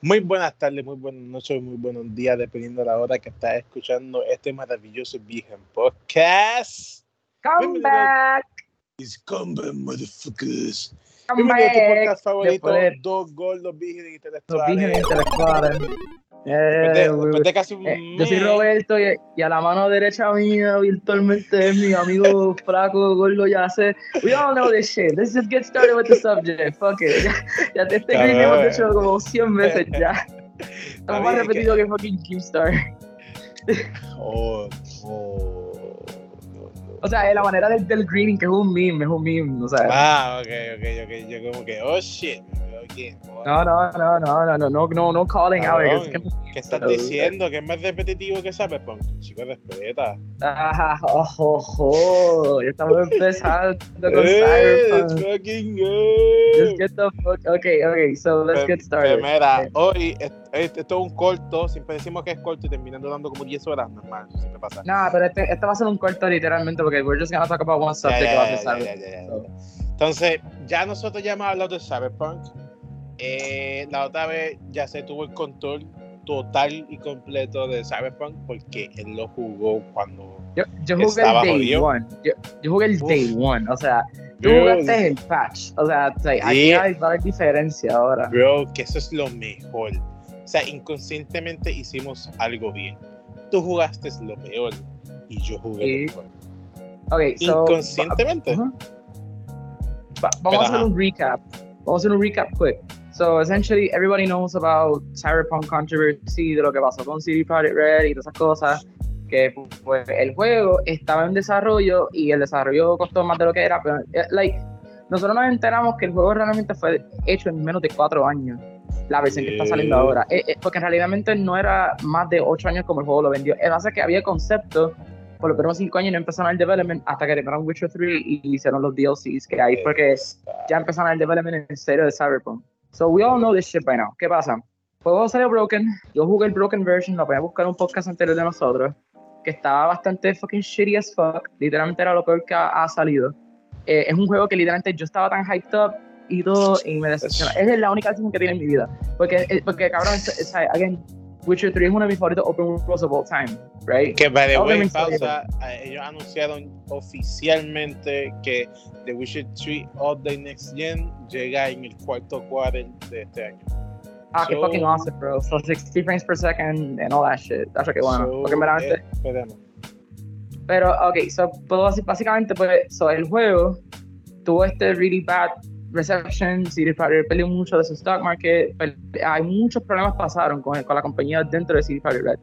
Muy buenas tardes, muy buenas noches, muy buenos días, dependiendo de la hora que estás escuchando este maravilloso Virgen Podcast. Come back. It's come back, motherfuckers. Come Bienvenido a tu back. podcast favorito, Después- Dos Gordos Vírgenes Los Intelectuales. vírgenes intelectuales. Eh, de, de casi un eh, yo soy. Roberto y, y a la mano derecha mía virtualmente es mi amigo flaco gordo ya sé. We all know this shit. Let's just get started with the subject. Fuck it. Ya, ya te este green hemos dicho como 100 veces ya. Estamos más es que- repetido que fucking Keemstar. Oh, oh, no. O sea, es la manera del, del greening que es un meme, es un meme. O sea, Ah, ok, ok, ok. Yo como que, oh shit. Ok, no, no, no, no, no, no, no, no, no calling out. Es que- ¿Qué estás diciendo? ¿Que es más repetitivo que Cyberpunk? Chico, respeta. Ah, ojo, ojo, ya estamos empezando con Eh, Cyberpunk. Fucking good. get the fuck. Okay, okay, so let's get started. Mira, Eh, hoy es- es- esto es un corto, siempre decimos que es corto y terminando dando como 10 horas, normal, eso siempre pasa. Nah, pero este, este va a ser un corto literalmente porque we're just gonna talk about one subject ya, ya, ya. So, Entonces, ya nosotros ya hemos hablado de Cyberpunk. Eh, la otra vez ya se tuvo el control total y completo de Cyberpunk porque él lo jugó cuando. Yo, yo jugué Estaba el day jodido. one. Yo, yo jugué el Uf. day one. O sea, tú Bro, jugaste el patch. O sea, o sea, aquí hay va a haber diferencia ahora. Bro, que eso es lo mejor. O sea, inconscientemente hicimos algo bien. Tú jugaste lo peor y yo jugué Sí. lo mejor. Okay, so. Inconscientemente. Pero, vamos a hacer ajá. un recap. Vamos a hacer un recap quick. So essentially, everybody knows about Cyberpunk controversy, de lo que pasó con CD Projekt Red y todas esas cosas. Que pues el juego estaba en desarrollo y el desarrollo costó más de lo que era. Pero, eh, like, nosotros nos enteramos que el juego realmente fue hecho en menos de cuatro años. La versión que está saliendo Yeah. ahora. Eh, eh, porque realmente no era más de ocho años como el juego lo vendió. Es base que había conceptos por los primeros cinco años no empezaron el development hasta que terminaron Witcher 3 y hicieron los DLCs, que ahí fue que ya empezaron el development en serio de Cyberpunk. So we all know this shit by now. ¿Qué pasa? Juego salió broken, yo jugué el broken version, lo voy a buscar un podcast anterior de nosotros, que estaba bastante fucking shitty as fuck, literalmente era lo peor que ha, ha salido. Eh, es un juego que literalmente yo estaba tan hyped up y todo, y me decepcionó. Esa es la única decisión que tiene en mi vida. Porque, eh, porque cabrón, es, es- again, Witcher 3 es uno de mis favoritos open worlds of all time, right? Que by the way, pausa, eh, ellos anunciaron oficialmente que The Witcher 3 All Day Next Gen llega en el cuarto quarter de este año. Ah, So- fucking awesome, bro. So 60 frames per second and all that shit. That's que bueno. So, Porque eh. Pero, ok, so, decir, básicamente, pues, so, el juego tuvo este really bad reception, CD Projekt perdió mucho de su stock market, hay muchos problemas pasaron con, con la compañía dentro de CD Projekt Red,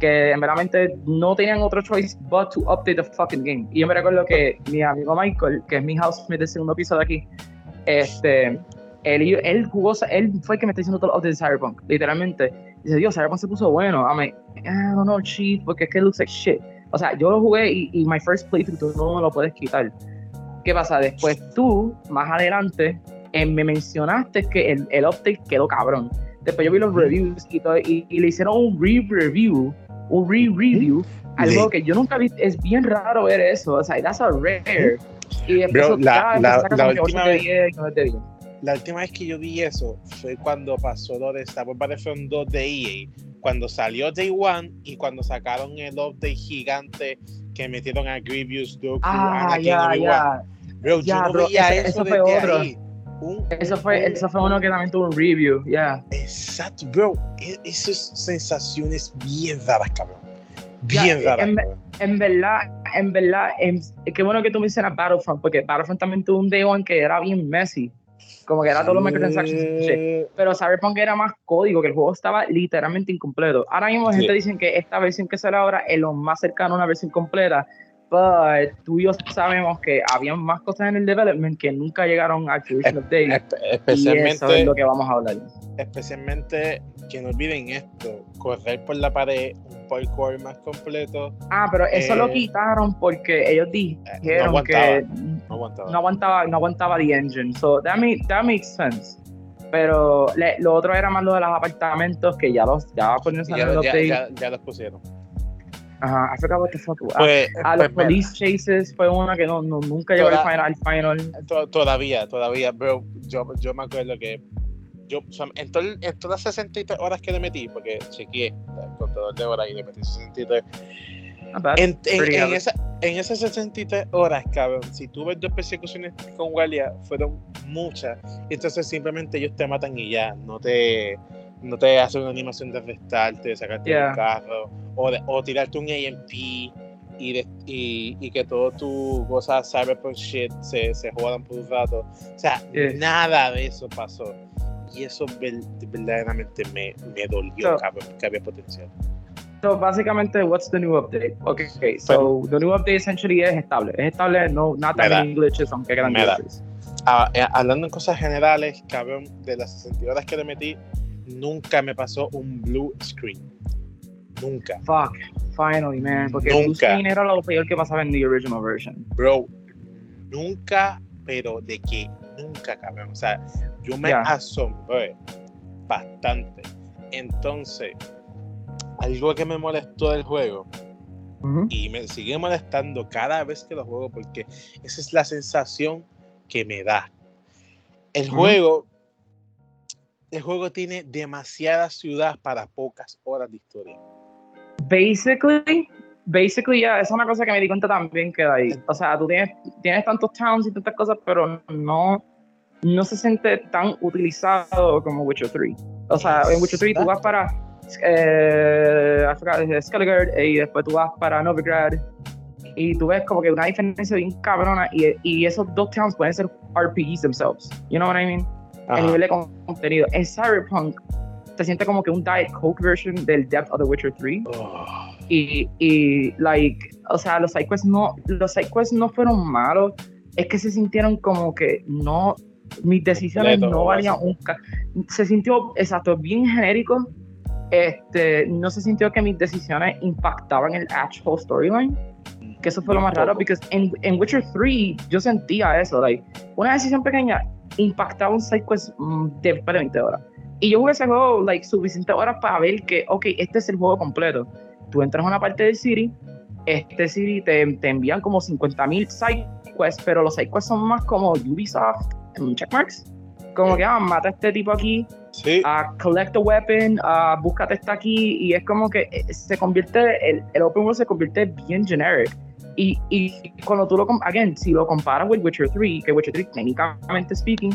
que en verdad no tenían otro choice but to update the fucking game. Y yo me recuerdo que mi amigo Michael, que es mi housemate del segundo piso de aquí, este, él, él jugó, él fue el que me está diciendo todo update de Cyberpunk, literalmente. Dice, Dios, Cyberpunk se puso bueno. I mean, I don't know, chief, porque es que looks like shit. O sea, yo lo jugué y, y my first playthrough tú no me lo puedes quitar. ¿Qué pasa? Después tú, más adelante, eh, me mencionaste que el, el update quedó cabrón. Después yo vi los reviews y, todo, y, y le hicieron un re-review, un re-review, algo Sí. que yo nunca vi. Es bien raro ver eso. O sea, that's a rare. Y Bro, la- ya la- la última 8 de vez- 10, 9 de 10. La última vez que yo vi eso fue cuando pasó lo de Star Wars Battlefront 2 de EA, cuando salió Day One y cuando sacaron el update gigante que metieron a Grievous, Dooku, Ah, Anakin, ya, Obi-Wan. Bro, Ya, yo no bro, veía eso- eso, eso fue desde otro. ahí. Un- Eso fue, un- eso fue uno que también tuvo un review, ya. Exacto, bro. E- Esas sensaciones bien raras, cabrón. Bien eh, raras, en- cabrón. En verdad, en verdad, em, qué bueno que tú mencionas Battlefront, porque Battlefront también tuvo un day one que era bien messy. Como que era todo los microtransactions. Sí. Pero Cyberpunk era más código, que el juego estaba literalmente incompleto. Ahora mismo Sí. gente dice que esta versión que sale ahora es lo más cercano a una versión completa, pero tú y yo sabemos que había más cosas en el development que nunca llegaron a Activision Update. Espe- Y eso Especialmente es lo que vamos a hablar. especialmente que no olviden esto, correr por la pared, un parkour más completo, Ah, pero eso Eh, lo quitaron porque ellos no dijeron aguantaba, que no aguantaba. no aguantaba, no aguantaba the engine. So that, make, that makes sense. Pero le- lo otro era más lo de los apartamentos que ya los ya ya, ya los pusieron. Ajá, I forgot what the fuck. Ah, Pues, ah, los pues, police chases fue una que no, no- nunca llegó al final, al final. to- todavía, todavía, bro, yo, yo me acuerdo que yo, o sea, en, todo en todas las 63 horas que le metí, porque chequeé el contador de horas y le metí 63. Not bad. En, en, en esa, en esas 63 horas, cabrón, si tú ves dos persecuciones con guardia, fueron muchas. Entonces simplemente ellos te matan y ya, no te, no te hacen una animación de arrestarte, de sacarte Yeah. del carro, o, de- o tirarte un AMP y, de- y, y que todo tu cosas cyberpunk shit se, se jodan por un rato. O sea, Yeah. nada de eso pasó. Y eso ver- verdaderamente me, me dolió, So- cabrón, que había potencial. So, básicamente, what's the new update? Okay, okay. So, the new update essentially es estable. Es estable, no, not that many glitches, aunque quedan glitches. Ah, eh, hablando en cosas generales, cabrón, de las 60 horas que le metí, nunca me pasó un blue screen. Nunca. Fuck, finally, man. Porque Nunca. Blue Screen era lo peor que pasaba en the original version. Bro, nunca, pero de que nunca, cabrón. O sea, yo me Ya. asombré bastante. Entonces, algo que me molestó del juego, Ujú. y me sigue molestando cada vez que lo juego porque esa es la sensación que me da. El juego, el juego tiene demasiada ciudad para pocas horas de historia. Basically, basically, ya, es una cosa que me di cuenta también que ahí. O sea, tú tienes, tienes tantos towns y tantas cosas, pero no, no se siente tan utilizado como Witcher 3. O sea, en Witcher 3 tú vas para eh, Skellige y después tú vas para Novigrad y tú ves como que una diferencia bien cabrona y, y esos dos towns pueden ser RPGs themselves. You know what I mean? A Ajá. nivel de contenido. En Cyberpunk se siente como que un Diet Coke version del Depth of the Witcher 3 Oh, y, y like, o sea, los sidequests no, los sidequests no fueron malos, es que se sintieron como que no, mis decisiones Completo, no valían un se sintió, exacto, bien genérico, este, no se sintió que mis decisiones impactaban el actual storyline, que eso fue lo más raro, porque en, en Witcher 3 yo sentía eso, like, una decisión pequeña impactaba un sidequest mm, de, de 20 horas. Y yo jugué ese juego, like, suficientes horas para ver que, ok, este es el juego completo. Tú entras a una parte del City, este City te, te envían como 50.000 sidequests, pero los sidequests son más como Ubisoft, en checkmarks. Como que, ah, mata a este tipo aquí, sí, a collect a weapon, a búscate esta aquí, y es como que eh, se convierte, el, el open world se convierte bien generic. Y, y cuando tú lo, again, si lo comparas with Witcher 3, que Witcher 3, técnicamente speaking,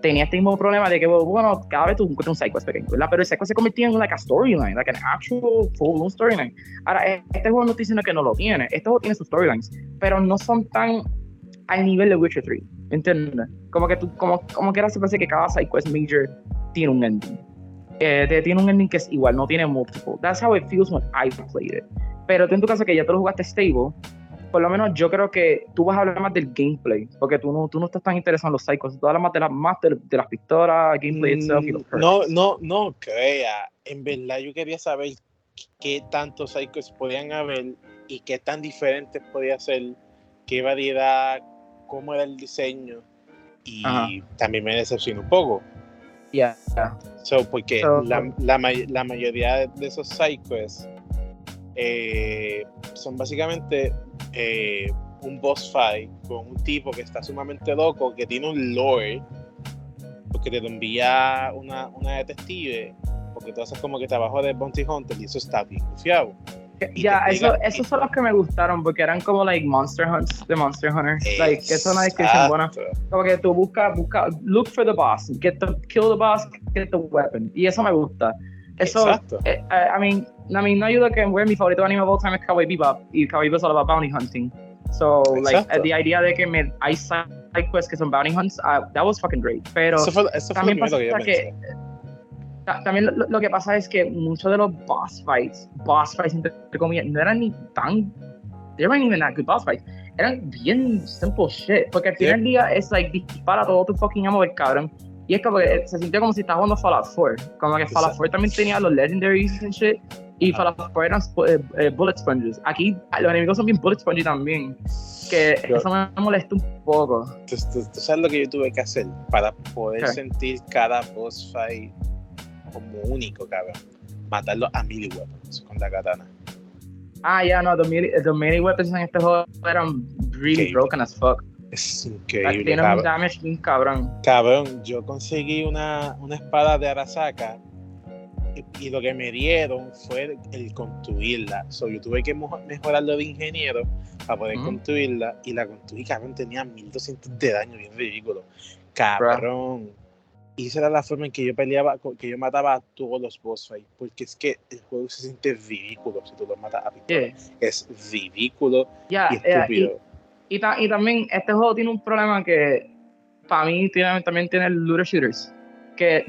tenía este mismo problema de que, bueno, cada vez tú encuentras un sidequest pequeño, ¿verdad? Pero el sidequest se convertía en like a storyline, like an actual full storyline. Ahora, eh, este juego no estoy diciendo que no lo tiene, este juego tiene sus storylines, pero no son tan al nivel de Witcher 3, ¿entiendes? Como que tú, como, como que ahora se parece que cada sidequest major tiene un ending. Eh, te- tiene un ending que es igual, no tiene multiple. That's how it feels when I played it. Pero tú en tu caso que ya tú lo jugaste stable, por lo menos yo creo que tú vas a hablar más del gameplay, porque tú no, tú no estás tan interesado en los cycles, tú hablas más de, la, más de, de las pistolas, gameplay itself y los Mm, no, no, no crea. En verdad yo quería saber qué tantos psychos podían haber y qué tan diferentes podía ser, qué variedad, cómo era el diseño. Y Ajá. también me decepcionó un poco. Yeah, yeah. So, porque So- la, la, may- la mayoría de, esos sidequests eh, son básicamente eh, un boss fight con un tipo que está sumamente loco, que tiene un lore, porque te lo envía una, una detective, porque tú haces como que trabajo de Bounty Hunter y eso está bien confiado. Ya, eso, explica- esos son los que me gustaron, porque eran como like Monster Hunts de Monster Hunter. Like, que es una descripción buena. Como que tú buscas, busca, look for the boss, get the, kill the boss, get the weapon. Y eso me gusta. Eso, Exacto. eh, eh, I mean, I mean, no ayuda que bueno, mi favorito anime of all time es Cowboy Bebop y Cowboy Bebop es all about bounty hunting. So, like, Exacto. eh, the idea de que me, hay side quests que son bounty hunts, uh, that was fucking great. Pero Eso fue, eso fue también que pasa que- pensé. ta- también lo, lo que pasa es que muchos de los boss fights, boss fights entre comillas, no eran ni tan, they weren't even that good boss fights. Eran bien simple shit, porque al final del día es like dispara todo tu fucking amo del cabrón. Y es como que se sintió como si estaba jugando Fallout 4. Como que Fallout Exacto. 4 también tenía los legendaries and shit. Y Ah. Fallout 4 eran eh, eh, bullet sponges. Aquí los enemigos son bien bullet spongy también. Que Yo- eso me molesta un poco. Tú, tú- tú sabes lo que yo tuve que hacer para poder ¿Qué? sentir cada boss fight como único, cabrón. Matarlo a melee weapons con la katana. Ah, ya, no, the melee, the melee weapons en este juego eran really Ok. broken as fuck. Es increíble. Tiene cabrón. un damage bien cabrón. Cabrón, yo conseguí una, una espada de Arasaka y, y lo que me dieron fue el construirla. So, yo tuve que mejorarlo de ingeniero para poder construirla y la construí, cabrón, tenía 1200 de daño, bien ridículo. Cabrón. Y esa era la forma en que yo peleaba, que yo mataba a todos los boss fights, porque es que el juego se siente ridículo si tú lo matas a pistola. Yeah. Es ridículo y, estúpido. Y, ta- y también este juego tiene un problema que para mí tiene, también tiene el looter shooters. Que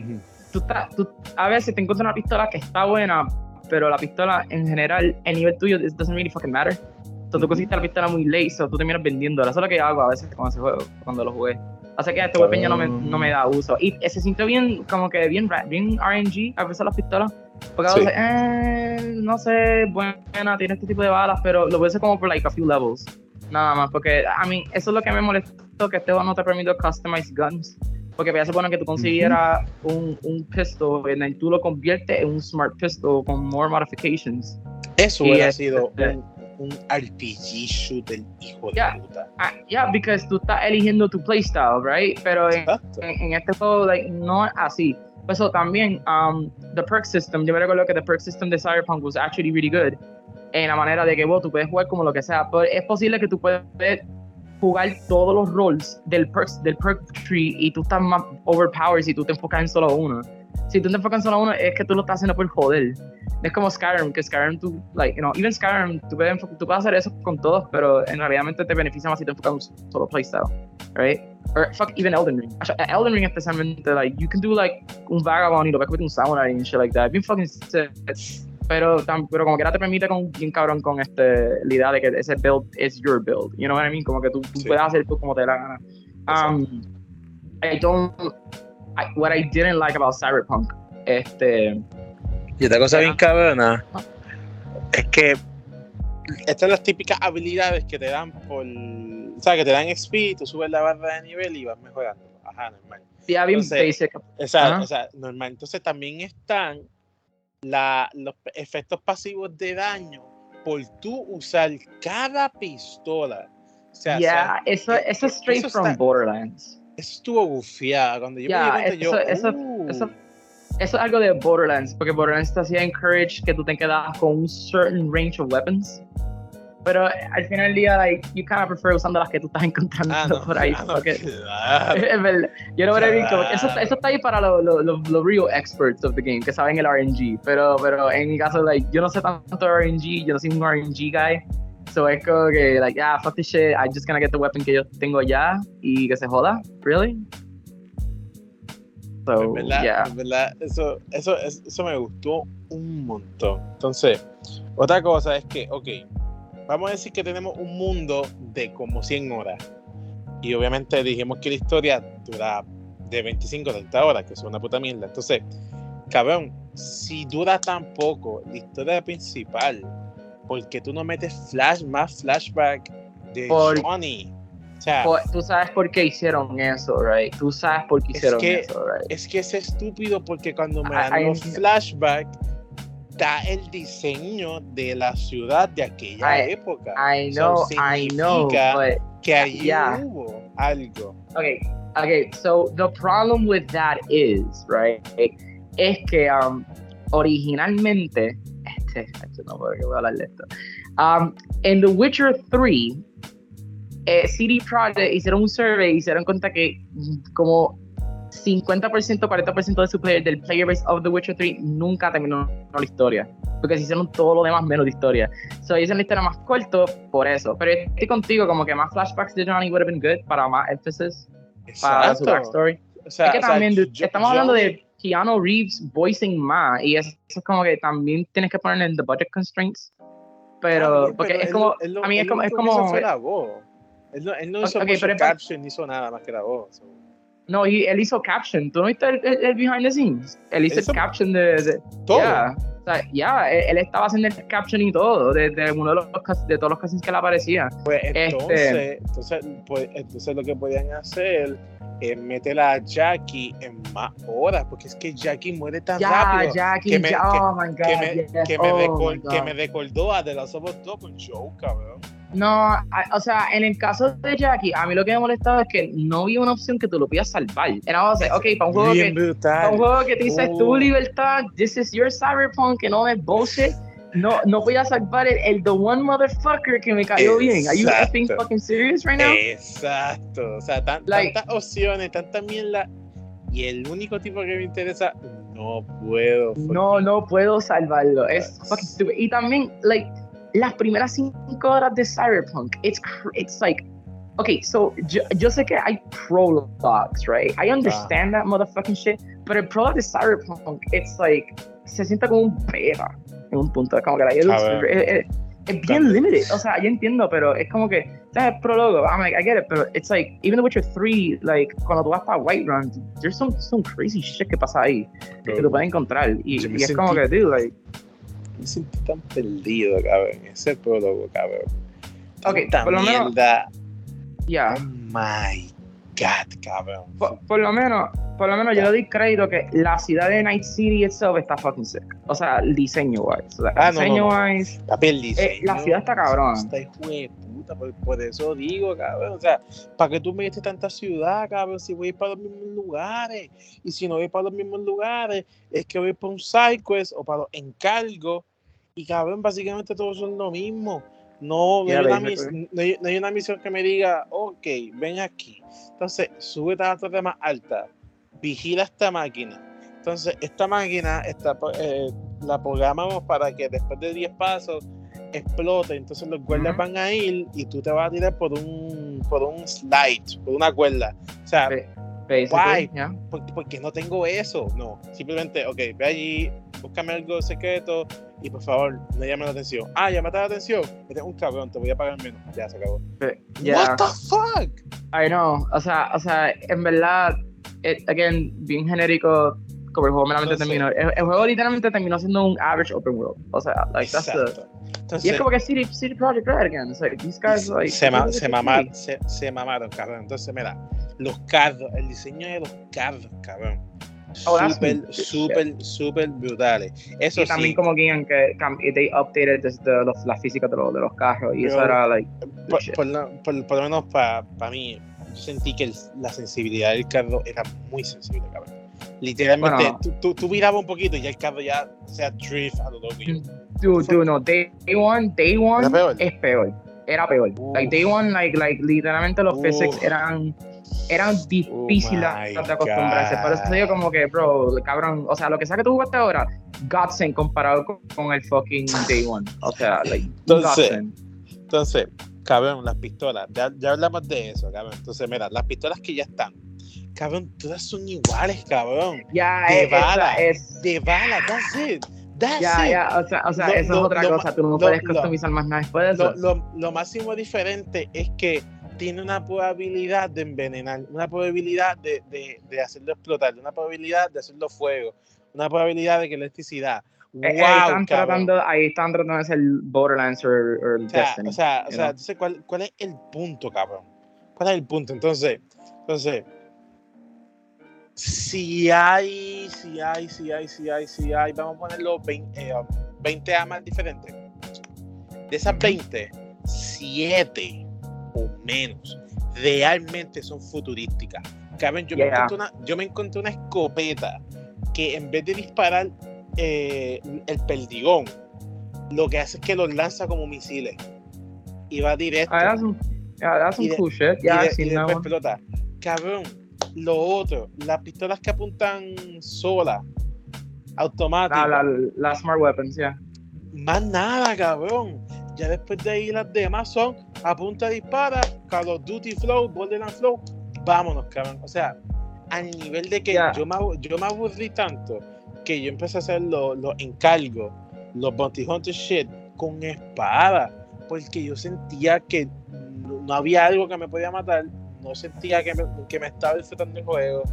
tú, estás- tú a veces te encuentras una pistola que está buena, pero la pistola en general, el nivel tuyo, it doesn't really fucking matter. So, tú Ujú. conseguiste la pistola muy late, so tú terminas vendiéndola. Eso es lo que hago a veces con ese juego, cuando lo jugué. Así que este weapon ya no me, no me da uso. Y se sintió bien, como que bien, bien RNG a veces las pistolas. Porque a Sí. veces, eh, no sé, buena, tiene este tipo de balas, pero lo voy a hacer como por like a few levels. Nada más, porque a mí eso es lo que me molestó, que este juego no te permite customize guns. Porque ya se supone que tú consiguieras un, un pistol y tú lo conviertes en un smart pistol con more modifications. Eso Y hubiera este- sido un, un RPG shooter hijo de Ya. puta. Ah, yeah, because tú estás eligiendo tu playstyle, right? Pero en, en, en este juego like, no es así. Pues eso también, um, the perk system, yo me recuerdo que the perk system de Cyberpunk was actually really good. En la manera de que vos tú puedes jugar como lo que sea. Pero es posible que tú puedes jugar todos los roles del perk, del perk tree y tú estás más overpowered si tú te enfocas en solo uno. Si tú te enfocas en solo uno, es que tú lo estás haciendo por joder. Es como Skyrim, que Skyrim tú, like, you know, even Skyrim, tú puedes, tú puedes hacer eso con todos, pero en realidad te beneficia más si te enfocas en un solo playstyle, right? Or fuck, even Elden Ring. Actually, Elden Ring especialmente, like, you can do like un vagabond y lo ves con un samurai and shit like that. Bien fucking sick. Pero, tam- pero como que ahora te permite con bien cabrón con este, la idea de que ese build is your build. You know what I mean? Como que tú, tú Sí. puedes hacer tú como te dé la gana. Um, I don't. I, what I didn't like about Cyberpunk, este. Y otra cosa bien Ajá. cabrona es que estas son las típicas habilidades que te dan por. O sea, que te dan XP, tú subes la barra de nivel y vas mejorando. Ajá, normal. Ya bien Entonces, basic. O sea, Ajá. o sea, normal. Entonces también están la, los efectos pasivos de daño por tú usar cada pistola. O sea, Ya, eso, eh, eso es straight eso from está- Borderlands. eso estuvo bufiado. Cuando yo Ya, me di cuenta, yo. eso- eso- "Uh". Eso, eso es algo de Borderlands, porque Borderlands te hacía encourage que tú te quedas con un certain range of weapons. Pero al final del día, like, you kind of prefer usando las que tú estás encontrando Ah, no, por ahí. ah, no, porque- claro. es verdad. Yo no voy a como eso, Claro. eso está ahí para los los los- los real experts of the game, que saben el RNG. Pero, pero en mi caso, like, yo no sé tanto RNG, yo no soy un RNG guy. So es como que, like, yeah, fuck this shit, I'm just gonna get the weapon que yo tengo ya y que se joda. Really? So, Es verdad, yeah. verdad, eso, eso, es- eso me gustó un montón. Entonces, otra cosa es que, ok, vamos a decir que tenemos un mundo de como 100 horas. Y obviamente dijimos que la historia dura de 25 a 30 horas, que es una puta mierda. Entonces, cabrón, si dura tan poco la historia principal, ¿por qué tú no metes flash, más flashback de Por- Johnny? O sea, Por- tú sabes por qué hicieron eso, right? Tú sabes por qué Es hicieron que- eso, right? Es que es estúpido porque cuando me dan I los flashbacks, da el diseño de la ciudad de aquella I- época. I So, know, I know, but que allí yeah. hubo algo. okay, okay. So the problem with that is, right, es que um, originalmente, este, este no puedo que voy a hablar de esto. Um, en The Witcher 3, eh, CD Projekt hicieron un survey y se dieron cuenta que mm, como 50%, 40% de su player, del player base of The Witcher 3 nunca terminó la historia. Porque se hicieron todo lo demás menos de historia. So, hicieron la historia más corto por eso. Pero estoy contigo, como que más flashbacks de Johnny would have been good para más emphasis, para su backstory. O sea, es que o sea, también dude, yo- estamos yo- hablando de Keanu Reeves voicing más. Y eso, es como que también tienes que poner en the budget constraints. Pero, bien, porque pero es como, lo- a mí es como, es como, la voz. Él no, él no hizo Ok, mucho es- caption, ni hizo nada más que la voz. No, y él hizo caption. ¿Tú no viste el, el- el behind the scenes? Él hizo Hizo el caption de, de Todo. Ya, o sea, ya, él, él estaba haciendo el caption y todo, de, de uno de, los, de todos los casos que le aparecía. Pues Este- entonces, entonces, pues, entonces lo que podían hacer es meter a Jackie en más horas, porque es que Jackie muere tan Ya, rápido. Jackie, que me- ya, oh my god, que me, yes, que me oh recor- my que God. me recordó a The Last of Us 2 con Joe, cabrón. No, o sea, en el caso de Jackie, a mí lo que me molestaba es que no había una opción que tú lo puedas salvar. Era, o sea, ok, para un juego que, para un juego que te dice tu oh. libertad, this is your cyberpunk, que no es bullshit. No, no voy a salvar el, el, the one motherfucker que me cayó bien. Are you effing fucking serious right now? Exacto. O sea, tantas opciones, tanta mierda. Y el único tipo que me interesa, no puedo. No, no puedo salvarlo. Es fucking stupid. Y también, like, las primeras cinco horas de Cyberpunk, it's, it's like, okay, so yo, yo sé que hay prologues, right? I understand that motherfucking shit, pero el prologue de Cyberpunk, it's like, se siente como un beta en un punto. Como que la es, es, bien limited. O sea, yo entiendo, pero es como que, ¿sabes? Prólogo, I'm like, I get it, pero it's like, even The Witcher 3, like, cuando tú vas para Whiterun, there's some, some crazy shit que pasa ahí, que tú puedes encontrar. Y, y es como que, dude, like, me sentí tan perdido, cabrón. Ese prólogo, cabrón. Ok, por lo menos. Ya. Oh my god, cabrón. Por, lo menos, por lo menos yo le doy crédito que la ciudad de Night City itself está fucking sick. O sea, el diseño wise. O sea, ah, diseño wise. La, eh, la ciudad está cabrón. Está hijo de puta, por, eso digo, cabrón. O sea, ¿para qué tú me diste tanta ciudad, cabrón? Si voy para los mismos lugares. Y si no voy para los mismos lugares, es que voy para un sidequest o para los encargos. Y cabrón, básicamente todos son lo mismo. No, no, hay una no, hay, una misión que me diga, ok, ven aquí. Entonces, súbete a la torre más alta, vigila esta máquina. Entonces, esta máquina está, eh, la programamos para que después de 10 pasos explote. Entonces, los guardias van a ir y tú te vas a tirar por un, por un slide, por una cuerda. O sea, Guay, porque, no tengo eso. No, simplemente, ok, ve allí, búscame algo secreto y por favor, no llame la atención. Ah, llamate la atención. Eres un cabrón, te voy a pagar menos. Ya se acabó. What the fuck? I know. O sea, o sea, en verdad, it, again, bien genérico como el juego meramente terminó. El, juego literalmente terminó siendo un average open world. O sea, like, that's the, y es como que City, City Project Red again. It's like, these guys, like, se, ma, se, mamaron, se, se, mamaron, cabrón. Entonces, mira, los carros, el diseño de los carros, cabrón. Súper, súper, súper brutales. Eso y también como que, que they updated the, la física de, los, de los carros y eso era like por, por, por, lo menos para pa mí yo sentí que la sensibilidad del carro era muy sensible cabrón. Literalmente tú, tú, mirabas un poquito y ya el carro ya sea drift a lo loco Dude, dude, no, Day One, Day One es peor. Era peor. Like Day One, like, like literalmente los physics eran eran difíciles oh de acostumbrarse. Por eso digo como que, bro, cabrón, o sea, lo que sea que tú jugaste ahora, Godsend comparado con, el fucking Day One. O sea, like, entonces, entonces, cabrón, las pistolas, ya, ya, hablamos de eso, cabrón. Entonces, mira, las pistolas que ya están, cabrón, todas son iguales, cabrón. Ya, de bala, es... de bala, that's it ya, ya, o sea, o sea eso es otra cosa, tú no puedes customizar más nada después de eso. Lo, máximo diferente es que tiene una probabilidad de envenenar, una probabilidad de, de, de, hacerlo explotar, una probabilidad de hacerlo fuego, una probabilidad de que electricidad. Wow, eh, ahí, están tratando, ahí están tratando de hacer Borderlands o, o Destiny. O sea, o sea entonces, ¿cuál, ¿cuál es el punto, cabrón? ¿Cuál es el punto? Entonces, entonces si hay, si hay, si hay, si hay, si hay, vamos a ponerlo 20, 20 amas diferentes. De esas 20, 7 o menos realmente son futurísticas. Caben, yo, me encontré una, yo me encontré una escopeta que en vez de disparar eh, el perdigón, lo que hace es que los lanza como misiles. Y va directo. Ah, that's some, yeah, that's some cool shit. Yeah, y, de, y después explota. Cabrón, lo otro, las pistolas que apuntan sola, automáticas. Ah, la, Smart Weapons, ya. Más nada, cabrón. Ya después de ahí las demás son apunta, dispara, Call of Duty Flow, Borderlands Flow, vámonos, cabrón. O sea, al nivel de que yo, me, yo me aburrí tanto que yo empecé a hacer los encargos, los Bounty Hunter shit con espada, porque yo sentía que no había algo que me podía matar no sentía que me, que me estaba disfrutando el juego.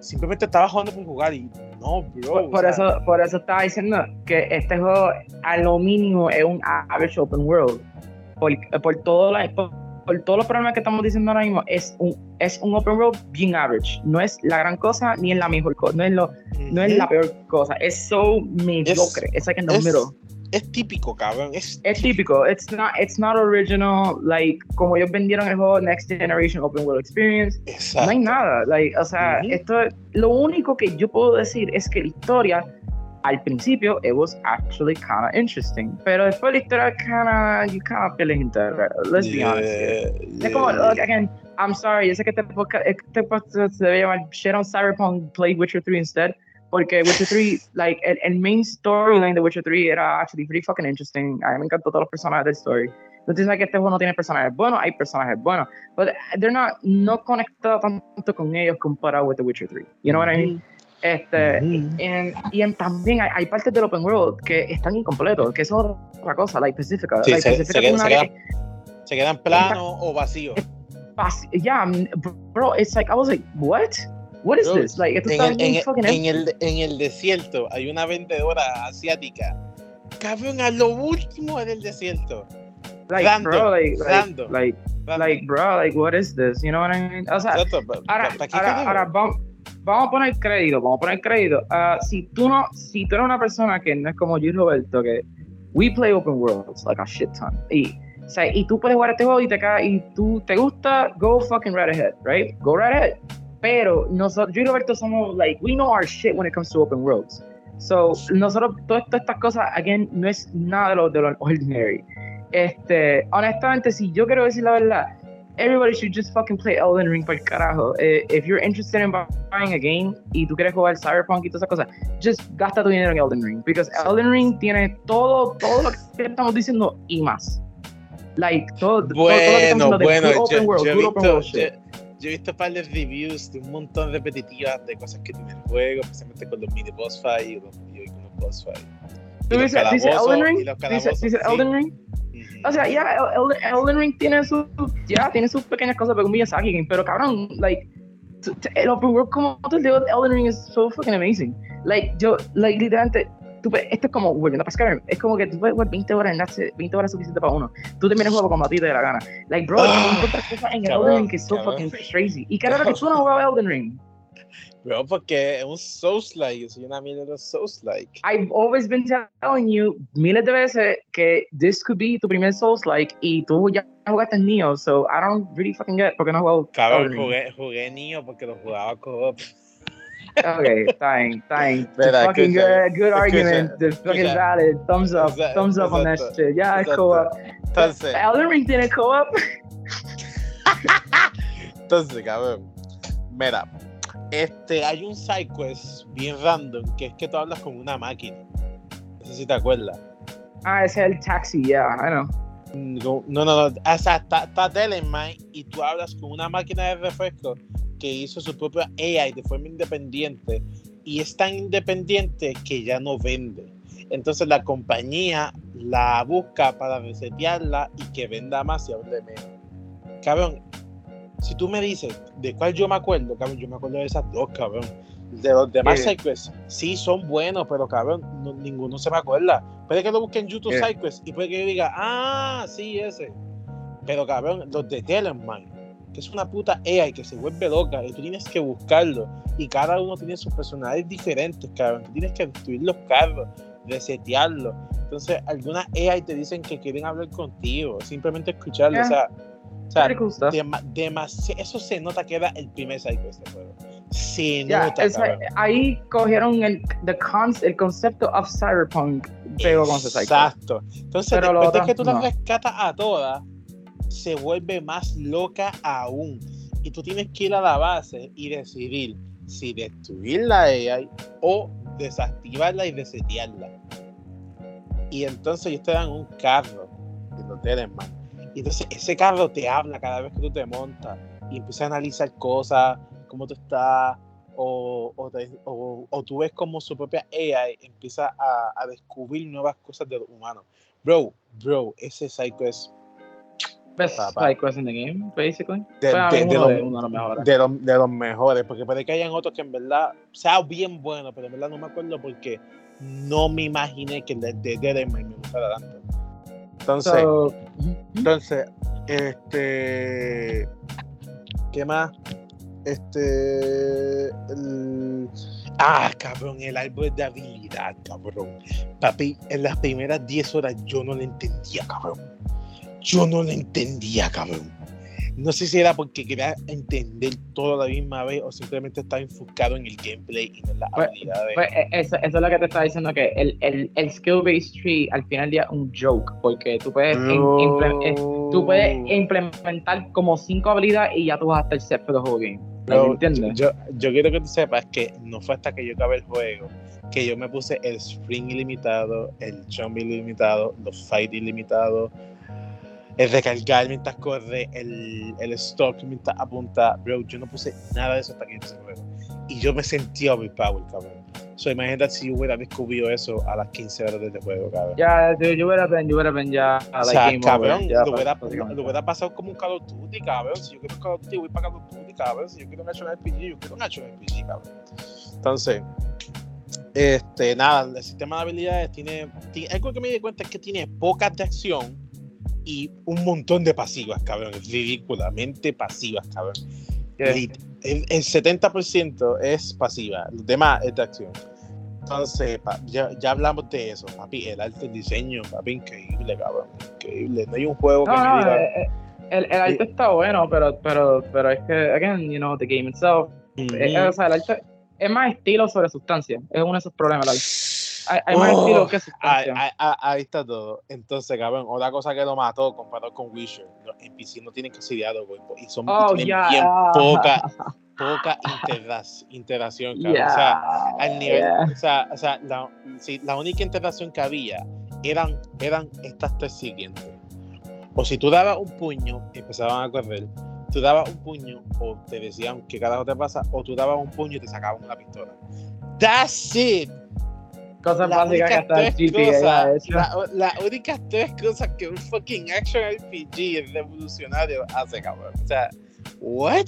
Simplemente estaba jugando por jugar y no, bro. Por, eso, por eso estaba diciendo que este juego a lo mínimo es un average open world. Por, por, todo la, por, todos los problemas que estamos diciendo ahora mismo, es un, es un open world bien average. No es la gran cosa ni es la mejor cosa. No es, lo, no es la peor cosa. Es so mediocre. Es, like en es típico, cabrón. Es, es típico. It's not, it's not original. Like, como ellos vendieron el juego Next Generation Open World Experience. Exacto. No hay nada. Like, o sea, esto, lo único que yo puedo decir es que la historia, al principio, it was actually kind of interesting. Pero después la historia kind of, you kind of feeling into it. Let's be honest. here. Yeah, Es como, oh, yeah. look, again, I'm sorry, yo sé que este podcast, este eh, podcast se debe llamar Shit on Cyberpunk, play Witcher 3 instead, porque Witcher 3, like, el, el main storyline de Witcher 3 era actually pretty fucking interesting. A mí me encantó todos los personajes del story. No te que este juego no tiene personajes buenos, hay personajes buenos, but they're not, no conectado tanto con ellos comparado with The Witcher 3. You know what I mean? Este, Ujú. en- y en- también hay, hay partes del open world que están incompletos, que eso es otra cosa, like Pacifica. Sí, like, se- se queda- se queda- Se quedan planos o vacíos. Pas- yeah, mm, bro, it's like I was like, what? What is Bro, this? Like, esto En está el, en, fucking en el, en el desierto hay una vendedora asiática. Cabrón, a lo último del desierto. like, random, bro, like, like, random. like, like, bro, like, what is this? You know what I mean? O sea, Exacto, ahora, pa- ¿pa' qué ahora, queremos? ahora vamos, vamos a poner crédito, vamos a poner crédito. Ah, si tú no, si tú eres una persona que no es como yo y Roberto, que we play open worlds like a shit ton. Y, o sea, y tú puedes jugar este juego y te cae, y tú te gusta, go fucking right ahead, right? Go right ahead. Pero nosotros, yo y Roberto somos like, we know our shit when it comes to open worlds. So, nosotros, todas estas cosas, again, no es nada de lo, de lo ordinary. Este, honestamente, si yo quiero decir la verdad, everybody should just fucking play Elden Ring por el carajo. Eh, if you're interested in buying a game y tú quieres jugar Cyberpunk y todas esas cosas, just gasta tu dinero en Elden Ring. Because Elden Ring tiene todo, todo lo que estamos diciendo y más. Like, todo, todo- todo lo que estamos Bueno, bueno, good open yo, world, yo he visto, world yo, shit. yo he visto un par de reviews de un montón repetitivas de cosas que tiene el juego, especialmente con los mini boss fight y, los, y con los boss fight. Y ¿Tú los dices, dice Elden Ring? Dice. Elden Ring? O sea, ya, El- El- Elden Ring tiene sus, ya, tiene sus pequeñas cosas, pero un Miyazaki game, pero cabrón, like, el open world como tal de Elden Ring es so fucking amazing. Like, yo, like, literalmente, tú, esto es como volviendo para Skyrim, es como que tú puedes jugar 20 horas en it, 20 horas suficiente para uno. Tú terminas el juego como a ti te dé la gana. Like, bro, hay otras cosas en Elden Ring que es so cabrón. fucking crazy. Y claro que tú no has jugado Elden Ring. Bro, porque es un Souls-like, soy una mierda Souls-like. I've always been telling you miles de veces que this could be tu primer Souls-like y tú ya jugaste Neo, so I don't really fucking get porque no jugado Cabrón, jugué, jugué niño porque lo jugaba co-op. Okay, fine, fine. Verdad, fucking escucha, good, good escucha, argument. The fucking valid. Thumbs up. Exa- thumbs up on that shit. Yeah, exacto. co-op. Entonces, Elden Ring tiene co-op. entonces, cabrón. Mira, este, hay un side quest bien random que es que tú hablas con una máquina. No sé si te acuerdas. Ah, ese es el taxi. Yeah, I know. No, no, no. O sea, está, está Telemine y tú hablas con una máquina de refresco que hizo su propia AI de forma independiente y es tan independiente que ya no vende. Entonces la compañía la busca para resetearla y que venda más y hable menos. Cabrón, si tú me dices de cuál yo me acuerdo, cabrón, yo me acuerdo de esas dos, cabrón. De los demás Eh. sidequests, sí son buenos, pero cabrón, no- ninguno se me acuerda. Puede que lo busque en YouTube Eh. sidequests y puede que yo diga, ah, sí, ese. Pero cabrón, los de Telemine, que es una puta AI que se vuelve loca y tú tienes que buscarlo. Y cada uno tiene sus personalidades diferentes, cabrón. Tú tienes que destruir los carros, resetearlos. Entonces, algunas AI te dicen que quieren hablar contigo, simplemente escucharlo. O sea, o sea Pretty cool stuff. dema- demasi- eso se nota que era el primer cycle de este juego. Se Yeah, nota, ahí cogieron el, the cons, el concepto of cyberpunk con cycle. Exacto. Entonces, Pero lo después de que tú las no. rescatas a todas, se vuelve más loca aún. Y tú tienes que ir a la base y decidir si destruir la AI o desactivarla y resetearla. Y entonces ellos te dan un carro de los Telemann. Y entonces ese carro te habla cada vez que tú te montas y empieza a analizar cosas, cómo tú estás, o, o, te- o- o tú ves como su propia AI empieza a, a descubrir nuevas cosas de los humanos. Bro, bro, ese psycho es Best Papá. cycles in the game, basically. de, los, de, mejores. de los- de los mejores, porque puede que hayan otros que en verdad sea bien bueno, pero en verdad no me acuerdo porque no me imaginé que el de, de Deadman me gustara tanto. Entonces, So, entonces, este, ¿qué más? Este, el, Ah, cabrón, el árbol de habilidad, cabrón. Papi, en las primeras 10 horas yo no lo entendía, cabrón. Yo no lo entendía, cabrón. No sé si era porque quería entender todo a la misma vez o simplemente estaba enfocado en el gameplay y no en las Pues- habilidades. Pues, eh, eso, eso es lo que te estaba diciendo, que el, el, el skill-based tree al final día es un joke, porque tú puedes, in- imple- eh, tú puedes implementar como cinco habilidades y ya tú vas a estar set for the whole game. ¿Me No, entiendes? Yo, yo quiero que tú sepas que no fue hasta que yo acabé el juego que yo me puse el sprint ilimitado, el jump ilimitado, los fight ilimitados, el recargar mientras corre, el, el stock mientras apunta. Bro, yo no puse nada de eso hasta que juego. Y yo me sentía overpowered, cabrón. So, imagínate si yo hubiera descubierto eso a las 15 horas del juego, cabrón. Ya, yo, yo hubiera been, yo hubiera been ya O like, sea, game cabrón, over, ya, lo, hubiera, básicamente. lo hubiera pasado como un Call of Duty, cabrón. Si yo quiero un Call of Duty, voy para Call of Duty, cabrón. Si yo quiero un Action RPG, yo quiero un Action RPG, cabrón. Entonces, este, nada, el sistema de habilidades tiene, tiene- Algo que me di cuenta es que tiene pocas de acción y un montón de pasivas, cabrón. Ridículamente pasivas, cabrón. El, el 70% es pasiva, los demás es de acción. Entonces, pa- ya, ya hablamos de eso, papi. El arte, el diseño, papi, increíble, cabrón. Increíble. No hay un juego que No, me no, diga. eh, eh, el, el arte está bueno, pero, pero, pero es que, again, you know, the game itself, Ujú. eh, o sea, el arte es más estilo sobre sustancia, es uno de esos problemas. like, hay, hay más Oh, estilo que Ahí, sustancia. ahí- ahí- ahí está todo. Entonces, cabrón, otra cosa que lo mató comparado con Witcher. Los NPC no tienen casi diálogo y y son Oh, tienen ya. bien poca, poca interacción, cabrón. O sea, yeah, al nivel, yeah. o sea, o sea la, sí, la única interacción que había eran, eran estas tres siguientes. O si tú dabas un puño, empezaban a correr. Tú dabas un puño, o te decían qué carajo te pasa, o tú dabas un puño y te sacaban una pistola. That's it. Cosas Las básicas que únicas hasta el tres GTA ya ha cosas, hecho. la- las únicas tres cosas que un fucking action RPG revolucionario hace, cabrón. O sea, what?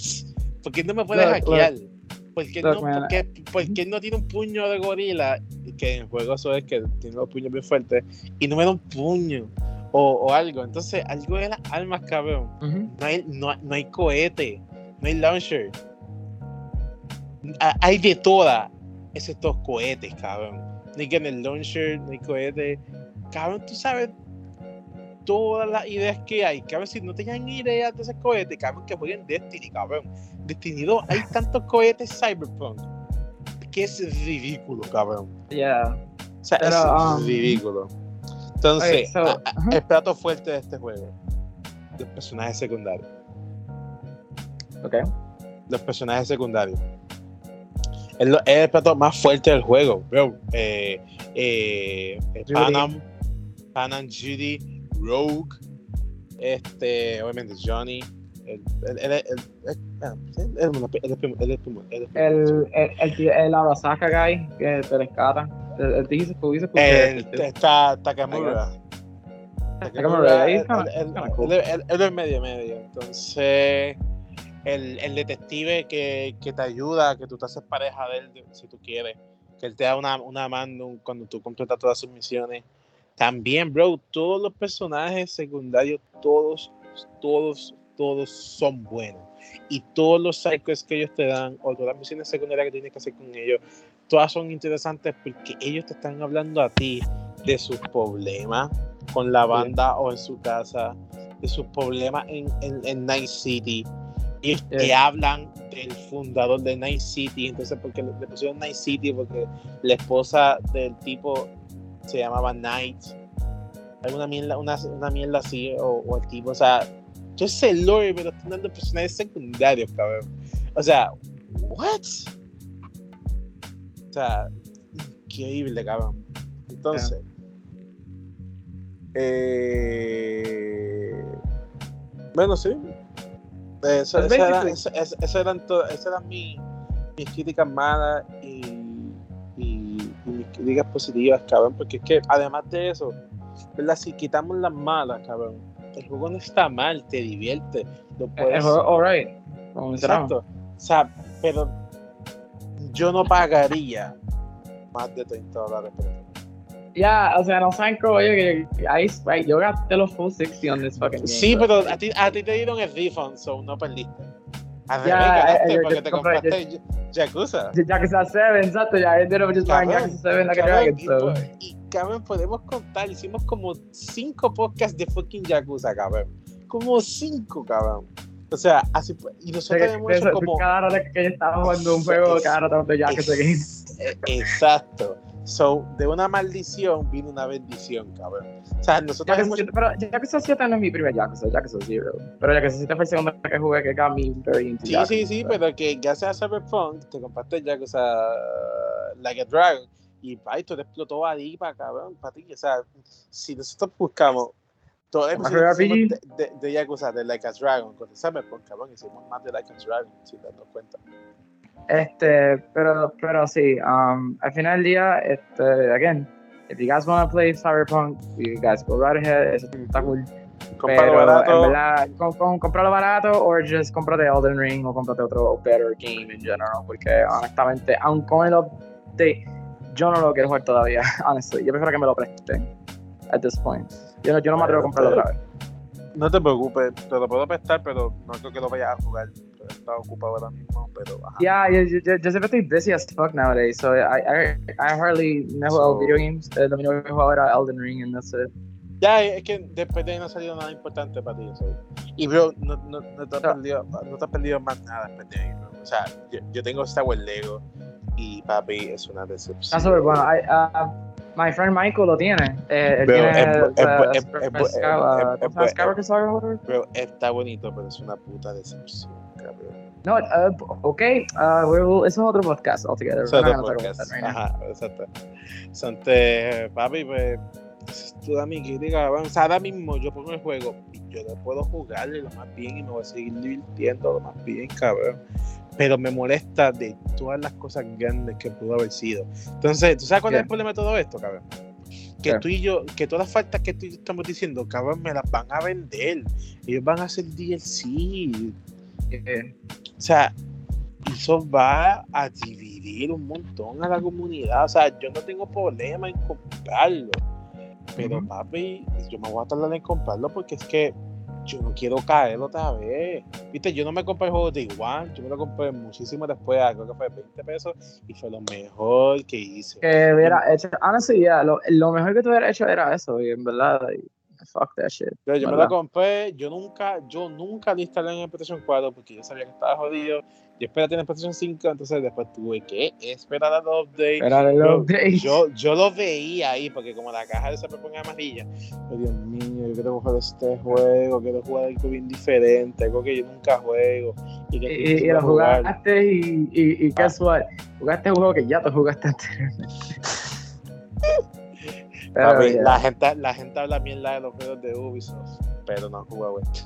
¿Por qué no me puedes Look, hackear? ¿Por qué, Look, no, por, qué, por qué no tiene un puño de gorila? Que en el juego eso es que tiene los puños bien fuertes y no me da un puño o, o algo. Entonces, algo de las armas, cabrón. No hay, no, no hay cohete, no hay launcher. Hay de todas, excepto cohetes, cabrón. No hay el launcher, hay cohete. Cabrón, tú sabes todas las ideas que hay. Cabrón, si no tenían ideas de ese cohete, cabrón, que jueguen Destiny, cabrón. Destiny 2, hay tantos cohetes Cyberpunk que es ridículo, cabrón. Yeah. O sea, Pero, es um, ridículo. Entonces, okay, so, a- a- ajá. el plato fuerte de este juego, los personajes secundarios. Ok. los personajes secundarios. Es, lo- es el plato más fuerte del juego, bro. Eh, eh, eh. Panam, Panam, Judy, Rogue, este, obviamente Johnny. El, el, el, el, el- ah. El, el, el, el Arasaka guy que te rescata. El, el dice dice El- está Takamura. Takamura, él- él es medio medio. Entonces, el, el detective que, que te ayuda, que tú te haces pareja de él de- si tú quieres, que él te da una, una mano cuando tú completas todas sus misiones. También, bro, todos los personajes secundarios, todos, todos, todos son buenos. Y todos los cycles que ellos te dan, o todas las misiones secundarias que tienes que hacer con ellos, todas son interesantes porque ellos te están hablando a ti de sus problemas con la banda o en su casa, de sus problemas en, en, en Night City. Y te Yeah. hablan del fundador de Night City. Entonces, porque le, le pusieron Night City porque la esposa del tipo se llamaba Night. Alguna mierda, una, una mierda así, o, o el tipo, o sea, yo sé lore, pero están dando personajes secundarios, cabrón. O sea, what? O sea, increíble, cabrón. Entonces, eh, bueno, sí. Eso, eso era- eso- eso- eran mis críticas malas y, y- y mis críticas positivas, cabrón. Porque es que además de eso, ¿verdad? Si quitamos las malas, cabrón, el juego no está mal, te divierte. Lo El puedes. Como mencionamos. Exacto. O sea, pero yo no pagaría más de 30 dólares por Ya, o sea, no saben cómo yo que ahí, right, yo gasté los full 60 on this fucking game. Sí, bro. pero a ti, a ti te dieron el refund, so no perdiste. A Ya, ganaste eh, yo- porque yo te compré- compraste Yakuza. Yakuza 7, exacto, ya ended up just buying Yakuza 7 like a cabrón, dragon, y, so. y, cabrón, podemos contar, hicimos como cinco podcasts de fucking Yakuza, cabrón. Como cinco, cabrón. O sea, así. Y nosotros De- hemos de- hecho de- como. Cada hora que yo estaba jugando un juego, cada rato de Yakuza Game. Ex- eh, Exacto. So, de una maldición vino una bendición, cabrón. O sea, nosotros Yakuza hemos 7, pero Yakuza 7 no es mi primer Yakuza, Yakuza 0. Pero Yakuza 7 fue el segundo que jugué que got me very into Sí, Yakuza. sí, sí, pero que gracias a Cyberpunk te compraste Yakuza Like a Dragon y esto te explotó a Dipa, cabrón, para ti. O sea, si nosotros buscamos todo el que de, de, de Yakuza de Like a Dragon con Cyberpunk, cabrón, hicimos más de Like a Dragon, si te das cuenta. Este, pero, pero sí, um, al final del día, este, again, if you guys want to play Cyberpunk, you guys go right ahead, eso está cool. Compralo pero barato. en verdad, con, con, comprarlo barato o just cómprate Elden Ring o cómprate otro better game in general, porque honestamente, aun con el update, yo no lo quiero jugar todavía, honestly. Yo prefiero que me lo presten at this point. Yo no, yo no me atrevo a comprarlo otra vez. No te preocupes, te lo puedo prestar, pero no creo que lo vayas a jugar. Está ocupado ahora mismo, pero ajá. Yeah, yo, yo, yo, siempre estoy busy as fuck nowadays, so I, I, I hardly no So- video games. Lo único que jugado era Elden Ring and that's it. Ya, es que después de ahí no ha salido nada importante para ti. so. Y, bro, no, no, no, te has No. perdido, no te has perdido más nada después de ahí, bro. O sea, yo, yo tengo Star Wars Lego y papi es una decepción. Está súper bueno. I, uh, my friend Michael lo tiene. Eh, él Pero tiene es. Bro, está bonito, pero es una puta decepción, cabrón. No, uh, ok, uh, we will, eso es otro podcast altogether. Es otro podcast. right. Ajá, exacto. Sonte, papi, pues, es toda mi crítica. cabrón. O sea, ahora mismo yo pongo el juego y yo no puedo jugarle lo más bien y me voy a seguir divirtiendo lo más bien, cabrón. Pero me molesta de todas las cosas grandes que pudo haber sido. Entonces, ¿tú sabes cuál es Yeah. el problema de todo esto, cabrón? Que tú y yo, que todas las faltas que tú y yo estamos diciendo, cabrón, me las van a vender. Ellos van a hacer DLC. O sea, eso va a dividir un montón a la comunidad. O sea, yo no tengo problema en comprarlo. Pero, papi, yo me voy a tardar en comprarlo porque es que yo no quiero caer otra vez. Viste, yo no me compré el juego de Iguan, yo me lo compré muchísimo después, creo que fue 20 pesos, y fue lo mejor que hice. Que hubiera hecho, honestly, yeah, lo, lo mejor que tú hubieras hecho era eso, y en verdad, fuck that shit. Pero yo me lo compré, yo nunca, yo nunca lo instalé en el PlayStation 4 porque yo sabía que estaba jodido. Yo esperé tener PlayStation 5, entonces después tuve que esperar al update. El Yo- update. Yo, yo lo veía ahí, porque como la caja de esa me ponía amarilla, oh, Dios mío, yo quiero jugar este juego, quiero jugar algo bien diferente, algo que yo nunca juego. Y, que Y, y- lo jugaste y, y, y Ah. what? Jugaste un juego que ya te jugaste anteriormente. Papi, yeah. la, gente, la gente habla mierda de los juegos de Ubisoft, pero no jugado esto.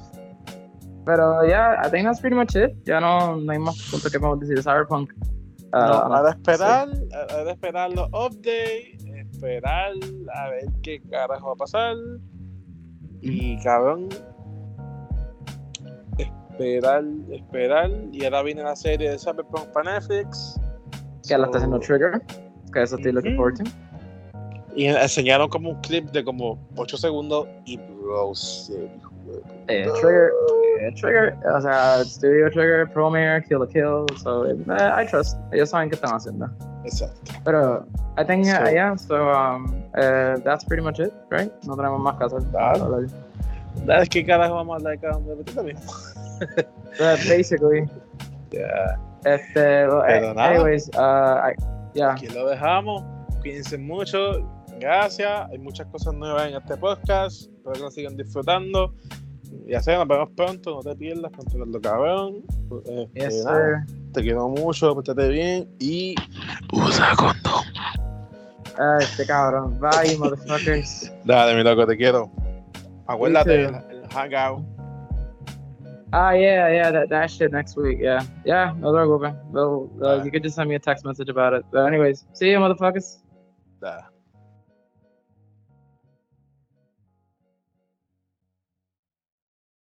Pero yeah, I think that's pretty much it. Ya no, no hay más punto que podemos decir de Cyberpunk. No, Ah, ahora esperar, ahora esperar los updates, esperar a ver qué carajo va a pasar. Y cabrón, esperar, esperar. Y ahora viene la serie de Cyberpunk para Netflix. que la está haciendo So- Trigger. Que eso estoy looking Ujú. forward to. Y enseñaron como un clip de como 8 segundos y bro, se Eh, Trigger, eh, Trigger, o sea, Studio Trigger, Promare, Kill the Kill. So, eh, I trust. Ellos saben qué están haciendo. Exacto. Pero, I think, yeah, So- yeah, so, um, uh, that's pretty much it, right? No tenemos más que hacer. Dale, ¿qué carajo vamos a hablar de cada uno de lo mismo? Uh, basically, Ya. este, well, Pero eh, nada. anyways, uh, I, yeah, Aquí lo dejamos. Cuídense mucho. Gracias. Hay muchas cosas nuevas en este podcast. Espero que nos sigan disfrutando. Ya sé, nos vemos pronto. No te pierdas. Controlando cabrón. Este, yes, nada, sir. Te quiero mucho. Pórtate bien. Y usa condón. Ah, este cabrón. Bye, motherfuckers. Dale, mi loco, te quiero. Acuérdate, el, el hangout. Ah, yeah, yeah, that, that shit next week. Yeah, yeah, no te preocupes. Well, uh, you could just send me a text message about it. But anyways, see you, motherfuckers. Da.